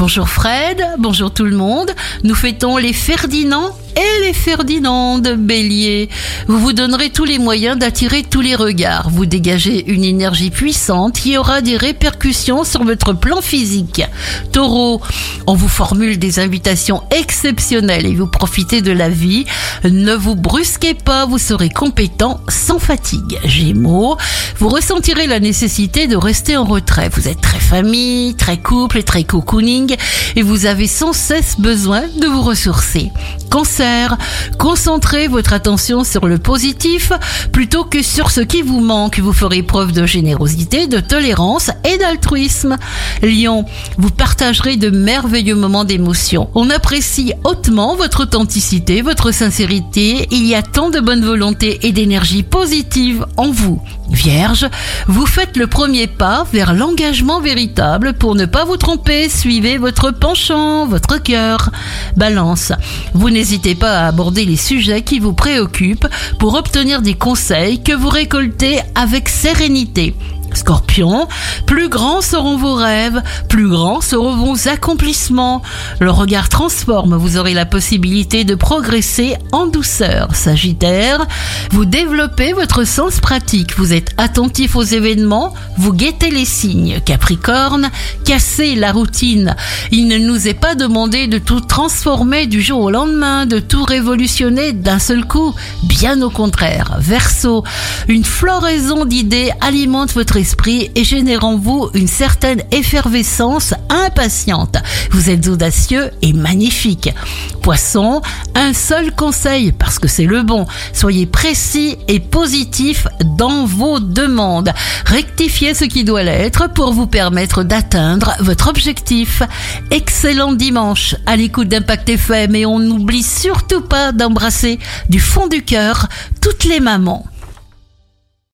Bonjour Fred, bonjour tout le monde. Nous fêtons les Ferdinand et les Ferdinandes, Bélier. Vous vous donnerez tous les moyens d'attirer tous les regards. Vous dégagez une énergie puissante qui aura des répercussions sur votre plan physique. Taureau, on vous formule des invitations exceptionnelles et vous profitez de la vie. Ne vous brusquez pas, vous serez compétent sans fatigue. Gémeaux, vous ressentirez la nécessité de rester en retrait. Vous êtes très famille, très couple et très cocooning et vous avez sans cesse besoin de vous ressourcer. Cancer, concentrez votre attention sur le positif plutôt que sur ce qui vous manque. Vous ferez preuve de générosité, de tolérance et d'altruisme. Lion, vous partagerez de merveilleux moments d'émotion. On apprécie hautement votre authenticité, votre sincérité. Il y a tant de bonne volonté et d'énergie positive en vous. Vierge, vous faites le premier pas vers l'engagement véritable pour ne pas vous tromper. Suivez votre penchant, votre cœur. Balance, vous n'hésitez pas à aborder les sujets qui vous préoccupent pour obtenir des conseils que vous récoltez avec sérénité. Scorpion, plus grands seront vos rêves, plus grands seront vos accomplissements. Le regard transforme, vous aurez la possibilité de progresser en douceur. Sagittaire, vous développez votre sens pratique, vous êtes attentif aux événements, vous guettez les signes. Capricorne, cassez la routine. Il ne nous est pas demandé de tout transformer du jour au lendemain, de tout révolutionner d'un seul coup. Bien au contraire. Verseau, une floraison d'idées alimente votre esprit et génère en vous une certaine effervescence impatiente. Vous êtes audacieux et magnifique. Poisson, un seul conseil parce que c'est le bon. Soyez précis et positif dans vos demandes. Rectifiez ce qui doit l'être pour vous permettre d'atteindre votre objectif. Excellent dimanche à l'écoute d'Impact FM et on n'oublie surtout pas d'embrasser du fond du cœur toutes les mamans.